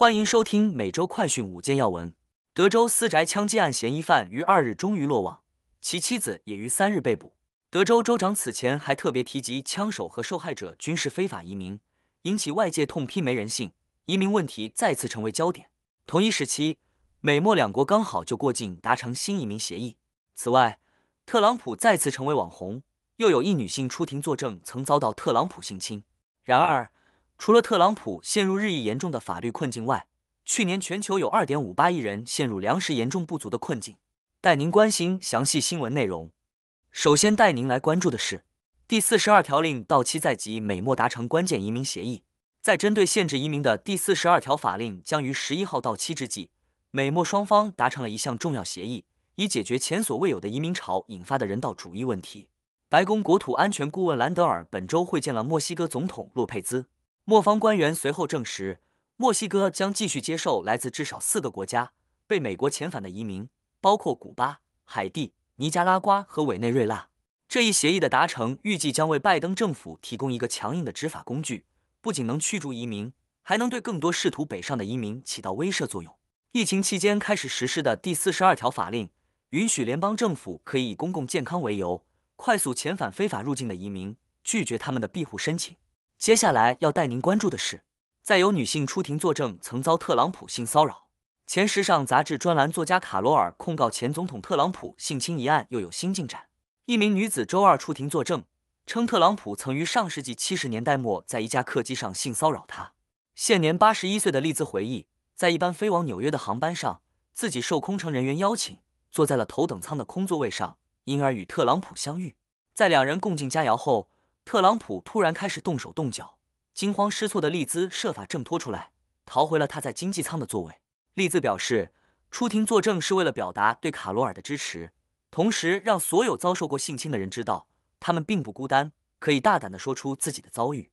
欢迎收听每周快讯五件要闻。德州私宅枪击案嫌疑犯于二日终于落网，其妻子也于三日被捕。德州州长此前还特别提及，枪手和受害者均是非法移民，引起外界痛批没人性，移民问题再次成为焦点。同一时期，美墨两国刚好就过境达成新移民协议。此外，特朗普再次成为网红，又有一女性出庭作证，曾遭到特朗普性侵。然而，除了特朗普陷入日益严重的法律困境外，去年全球有二点五八亿人陷入粮食严重不足的困境。带您关心详细新闻内容。首先带您来关注的是第四十二条令到期在即，美墨达成关键移民协议。在针对限制移民的第四十二条法令将于十一号到期之际，美墨双方达成了一项重要协议，以解决前所未有的移民潮引发的人道主义问题。白宫国土安全顾问兰德尔本周会见了墨西哥总统洛佩兹。墨方官员随后证实，墨西哥将继续接受来自至少四个国家被美国遣返的移民，包括古巴、海地、尼加拉瓜和委内瑞拉。这一协议的达成，预计将为拜登政府提供一个强硬的执法工具，不仅能驱逐移民，还能对更多试图北上的移民起到威慑作用。疫情期间开始实施的第四十二条法令，允许联邦政府可以以公共健康为由，快速遣返非法入境的移民，拒绝他们的庇护申请。接下来要带您关注的是，再有女性出庭作证曾遭特朗普性骚扰。前时尚杂志专栏作家卡罗尔控告前总统特朗普性侵一案又有新进展。一名女子周二出庭作证，称特朗普曾于上世纪七十年代末在一架客机上性骚扰她。现年八十一岁的丽兹回忆，在一班飞往纽约的航班上，自己受空乘人员邀请，坐在了头等舱的空座位上，因而与特朗普相遇。在两人共进佳肴后。特朗普突然开始动手动脚，惊慌失措的利兹设法挣脱出来，逃回了他在经济舱的座位。利兹表示，出庭作证是为了表达对卡罗尔的支持，同时让所有遭受过性侵的人知道，他们并不孤单，可以大胆地说出自己的遭遇。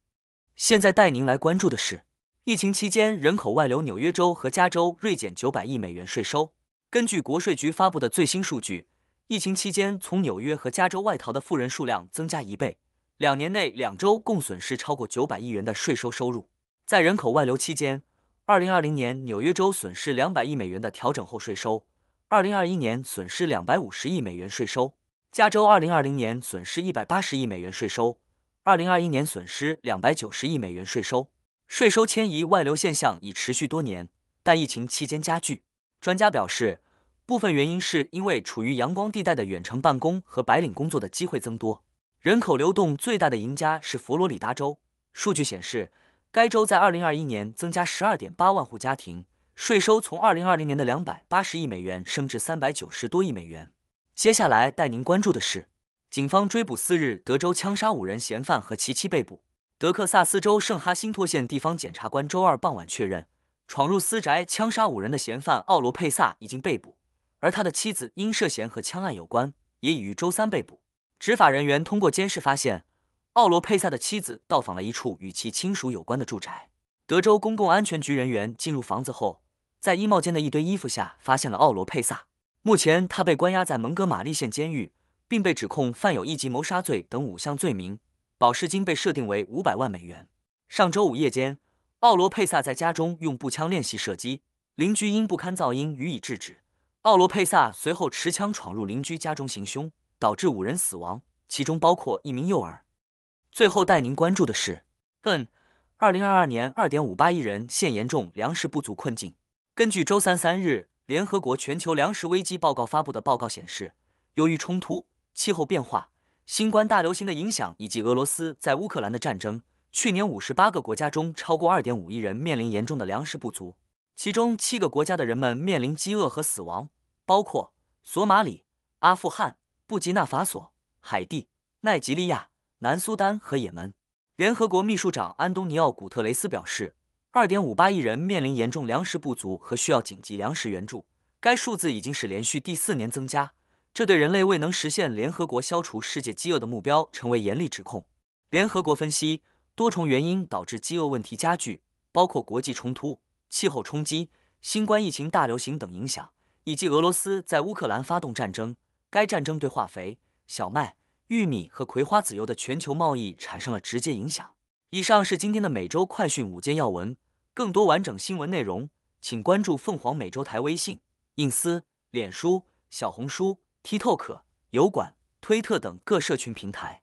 现在带您来关注的是，疫情期间人口外流，纽约州和加州锐减九百亿美元税收。根据国税局发布的最新数据，疫情期间从纽约和加州外逃的富人数量增加一倍。两年内，两周共损失超过九百亿元的税收收入。在人口外流期间，二零二零年纽约州损失两百亿美元的调整后税收，二零二一年损失两百五十亿美元税收；加州二零二零年损失一百八十亿美元税收，二零二一年损失两百九十亿美元税收。税收迁移外流现象已持续多年，但疫情期间加剧。专家表示，部分原因是因为处于阳光地带的远程办公和白领工作的机会增多。人口流动最大的赢家是佛罗里达州。数据显示，该州在2021年增加12.8万户家庭，税收从2020年的280亿美元升至390多亿美元。接下来带您关注的是，警方追捕四日德州枪杀五人嫌犯和其妻被捕。德克萨斯州圣哈辛托县地方检察官周二傍晚确认，闯入私宅枪杀五人的嫌犯奥罗佩萨已经被捕，而他的妻子因涉嫌和枪案有关，也已于周三被捕。执法人员通过监视发现，奥罗佩萨的妻子到访了一处与其亲属有关的住宅。德州公共安全局人员进入房子后，在衣帽间的一堆衣服下发现了奥罗佩萨。目前，他被关押在蒙哥马利县监狱，并被指控犯有一级谋杀罪等五项罪名，保释金被设定为五百万美元。上周五夜间，奥罗佩萨在家中用步枪练习射击，邻居因不堪噪音予以制止。奥罗佩萨随后持枪闯入邻居家中行凶。导致五人死亡，其中包括一名幼儿。最后带您关注的是，嗯，二零二二年二点五八亿人现严重粮食不足困境。根据周三三日联合国全球粮食危机报告发布的报告显示，由于冲突、气候变化、新冠大流行的影响以及俄罗斯在乌克兰的战争，去年五十八个国家中超过二点五亿人面临严重的粮食不足，其中七个国家的人们面临饥饿和死亡，包括索马里、阿富汗。布吉纳法索、海地、奈及利亚、南苏丹和也门。联合国秘书长安东尼奥·古特雷斯表示，二点五八亿人面临严重粮食不足和需要紧急粮食援助。该数字已经是连续第四年增加，这对人类未能实现联合国消除世界饥饿的目标成为严厉指控。联合国分析，多重原因导致饥饿问题加剧，包括国际冲突、气候冲击、新冠疫情大流行等影响，以及俄罗斯在乌克兰发动战争。该战争对化肥、小麦、玉米和葵花籽油的全球贸易产生了直接影响。以上是今天的每周快讯五件要闻，更多完整新闻内容，请关注凤凰美洲台微信、印思、脸书、小红书、TikTok、油管、推特等各社群平台。